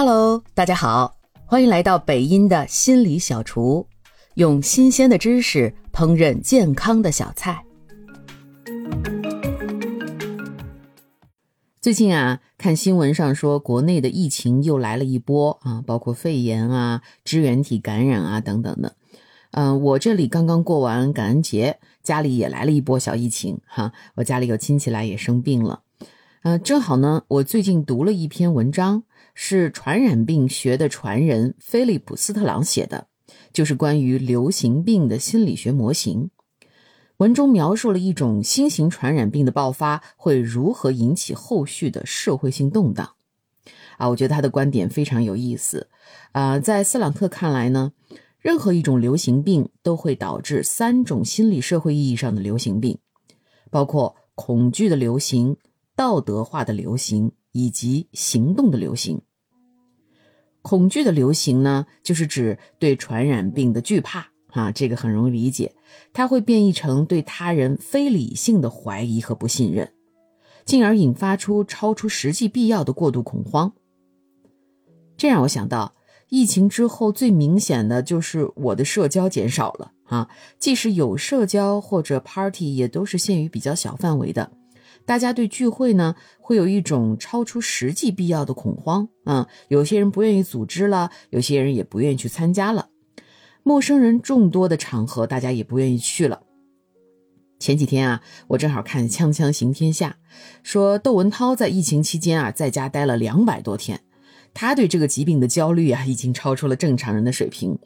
Hello，大家好，欢迎来到北音的心理小厨，用新鲜的知识烹饪健康的小菜。最近啊，看新闻上说国内的疫情又来了一波啊，包括肺炎啊、支原体感染啊等等的。嗯，我这里刚刚过完感恩节，家里也来了一波小疫情哈，我家里有亲戚来也生病了。呃，正好呢，我最近读了一篇文章，是传染病学的传人菲利普斯特朗写的，就是关于流行病的心理学模型。文中描述了一种新型传染病的爆发会如何引起后续的社会性动荡。啊，我觉得他的观点非常有意思。啊，在斯朗特看来呢，任何一种流行病都会导致三种心理社会意义上的流行病，包括恐惧的流行。道德化的流行以及行动的流行，恐惧的流行呢，就是指对传染病的惧怕啊，这个很容易理解，它会变异成对他人非理性的怀疑和不信任，进而引发出超出实际必要的过度恐慌。这让我想到，疫情之后最明显的就是我的社交减少了啊，即使有社交或者 party，也都是限于比较小范围的。大家对聚会呢，会有一种超出实际必要的恐慌啊。有些人不愿意组织了，有些人也不愿意去参加了。陌生人众多的场合，大家也不愿意去了。前几天啊，我正好看《锵锵行天下》，说窦文涛在疫情期间啊，在家待了两百多天，他对这个疾病的焦虑啊，已经超出了正常人的水平。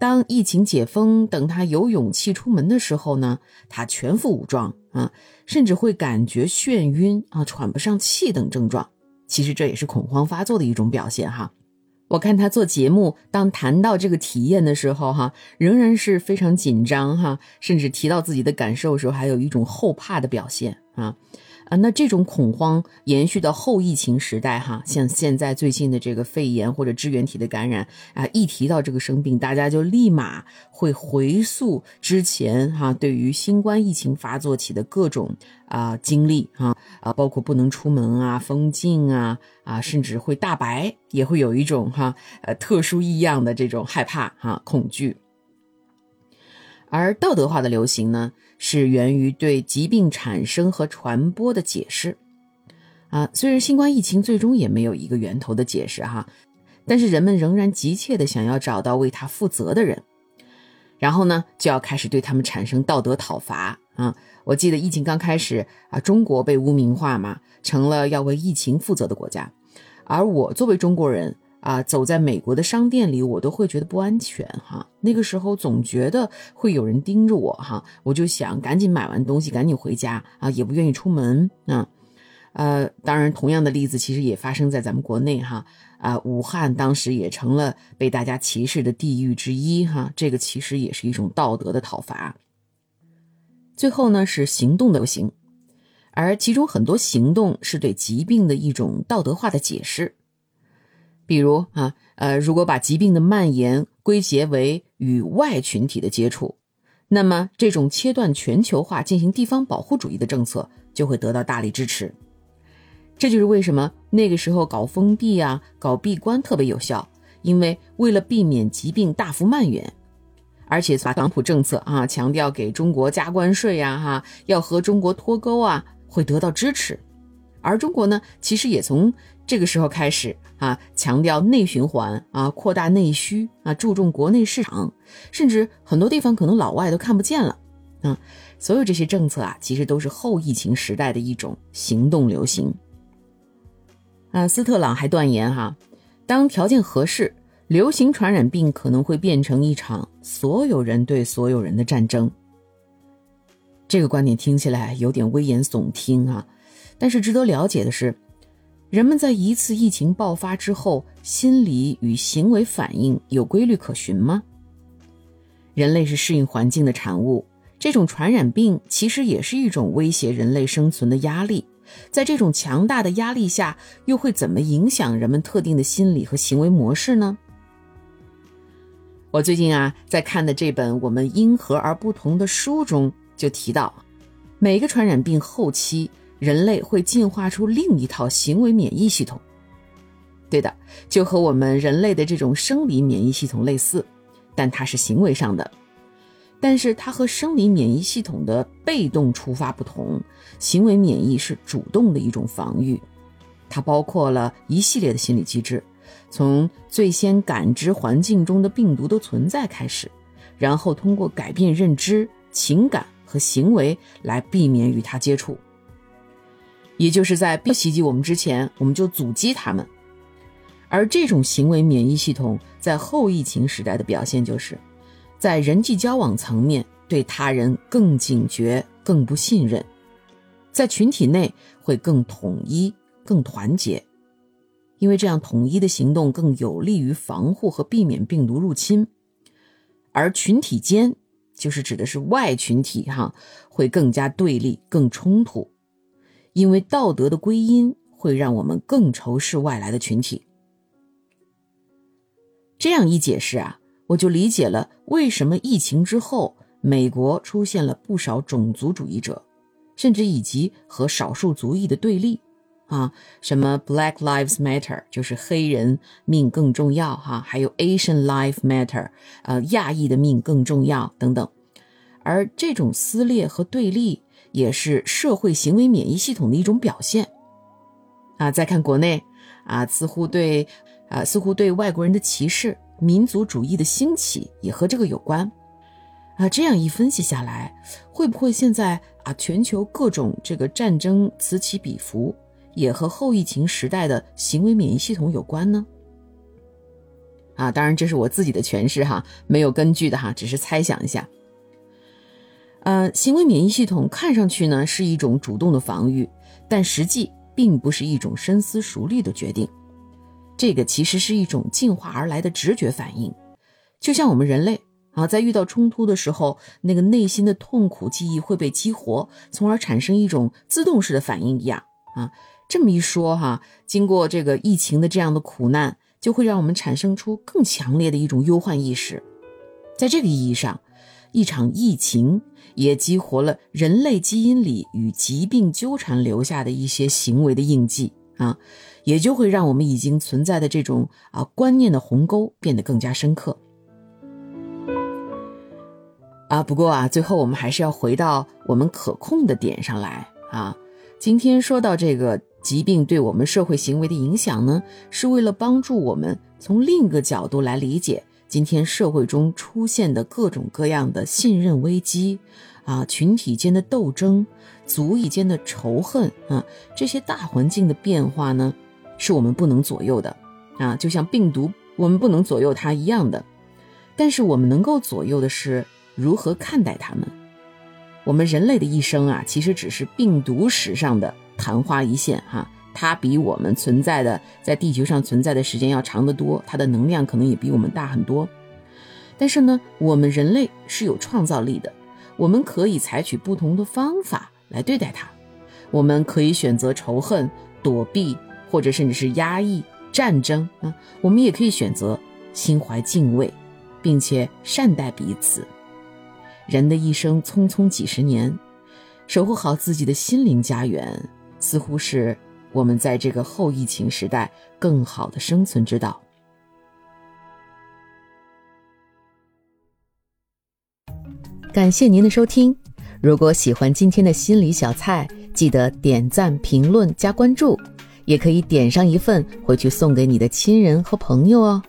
当疫情解封，等他有勇气出门的时候呢，他全副武装啊，甚至会感觉眩晕啊、喘不上气等症状。其实这也是恐慌发作的一种表现哈。我看他做节目，当谈到这个体验的时候哈，仍然是非常紧张哈，甚至提到自己的感受时候，还有一种后怕的表现啊。啊，那这种恐慌延续到后疫情时代，哈，像现在最近的这个肺炎或者支原体的感染啊，一提到这个生病，大家就立马会回溯之前哈，对于新冠疫情发作起的各种啊经历哈啊，包括不能出门啊、封禁啊啊，甚至会大白，也会有一种哈呃特殊异样的这种害怕哈恐惧。而道德化的流行呢，是源于对疾病产生和传播的解释。啊，虽然新冠疫情最终也没有一个源头的解释哈，但是人们仍然急切的想要找到为他负责的人，然后呢，就要开始对他们产生道德讨伐啊。我记得疫情刚开始啊，中国被污名化嘛，成了要为疫情负责的国家，而我作为中国人。啊，走在美国的商店里，我都会觉得不安全哈。那个时候总觉得会有人盯着我哈，我就想赶紧买完东西赶紧回家啊，也不愿意出门啊。呃，当然，同样的例子其实也发生在咱们国内哈。啊，武汉当时也成了被大家歧视的地域之一哈。这个其实也是一种道德的讨伐。最后呢，是行动的行，而其中很多行动是对疾病的一种道德化的解释。比如啊，呃，如果把疾病的蔓延归结为与外群体的接触，那么这种切断全球化进行地方保护主义的政策就会得到大力支持。这就是为什么那个时候搞封闭啊、搞闭关特别有效，因为为了避免疾病大幅蔓延，而且把港普政策啊强调给中国加关税呀、哈要和中国脱钩啊，会得到支持。而中国呢，其实也从这个时候开始啊，强调内循环啊，扩大内需啊，注重国内市场，甚至很多地方可能老外都看不见了啊。所有这些政策啊，其实都是后疫情时代的一种行动流行。啊，斯特朗还断言哈，当条件合适，流行传染病可能会变成一场所有人对所有人的战争。这个观点听起来有点危言耸听啊。但是值得了解的是，人们在一次疫情爆发之后，心理与行为反应有规律可循吗？人类是适应环境的产物，这种传染病其实也是一种威胁人类生存的压力。在这种强大的压力下，又会怎么影响人们特定的心理和行为模式呢？我最近啊，在看的这本《我们因何而不同》的书中就提到，每个传染病后期。人类会进化出另一套行为免疫系统，对的，就和我们人类的这种生理免疫系统类似，但它是行为上的。但是它和生理免疫系统的被动触发不同，行为免疫是主动的一种防御，它包括了一系列的心理机制，从最先感知环境中的病毒的存在开始，然后通过改变认知、情感和行为来避免与它接触，也就是在不袭击我们之前，我们就阻击他们。而这种行为免疫系统在后疫情时代的表现就是。在人际交往层面，对他人更警觉、更不信任；在群体内会更统一、更团结，因为这样统一的行动更有利于防护和避免病毒入侵。而群体间，就是指的是外群体，哈，会更加对立、更冲突，因为道德的归因会让我们更仇视外来的群体。这样一解释啊。我就理解了为什么疫情之后，美国出现了不少种族主义者，甚至以及和少数族裔的对立，啊，什么 Black Lives Matter 就是黑人命更重要，哈，还有 Asian Life Matter，呃，亚裔的命更重要等等。而这种撕裂和对立，也是社会行为免疫系统的一种表现。啊，再看国内，啊，似乎对，啊，似乎对外国人的歧视。民族主义的兴起也和这个有关，啊，这样一分析下来，会不会现在啊，全球各种这个战争此起彼伏，也和后疫情时代的行为免疫系统有关呢？啊，当然这是我自己的诠释哈，没有根据的哈，只是猜想一下。呃，行为免疫系统看上去呢是一种主动的防御，但实际并不是一种深思熟虑的决定。这个其实是一种进化而来的直觉反应，就像我们人类啊，在遇到冲突的时候，那个内心的痛苦记忆会被激活，从而产生一种自动式的反应一样啊。这么一说哈，经过这个疫情的这样的苦难，就会让我们产生出更强烈的一种忧患意识。在这个意义上，一场疫情也激活了人类基因里与疾病纠缠留下的一些行为的印记啊。也就会让我们已经存在的这种啊观念的鸿沟变得更加深刻啊。不过啊，最后我们还是要回到我们可控的点上来啊。今天说到这个疾病对我们社会行为的影响呢，是为了帮助我们从另一个角度来理解今天社会中出现的各种各样的信任危机啊，群体间的斗争，族裔间的仇恨啊，这些大环境的变化呢。是我们不能左右的，啊，就像病毒，我们不能左右它一样的。但是我们能够左右的是如何看待它们。我们人类的一生啊，其实只是病毒史上的昙花一现，哈，它比我们存在的在地球上存在的时间要长得多，它的能量可能也比我们大很多。但是呢，我们人类是有创造力的，我们可以采取不同的方法来对待它。我们可以选择仇恨、躲避。或者甚至是压抑、战争啊，我们也可以选择心怀敬畏，并且善待彼此。人的一生匆匆几十年，守护好自己的心灵家园，似乎是我们在这个后疫情时代更好的生存之道。感谢您的收听，如果喜欢今天的心理小菜，记得点赞、评论、加关注。也可以点上一份回去送给你的亲人和朋友哦。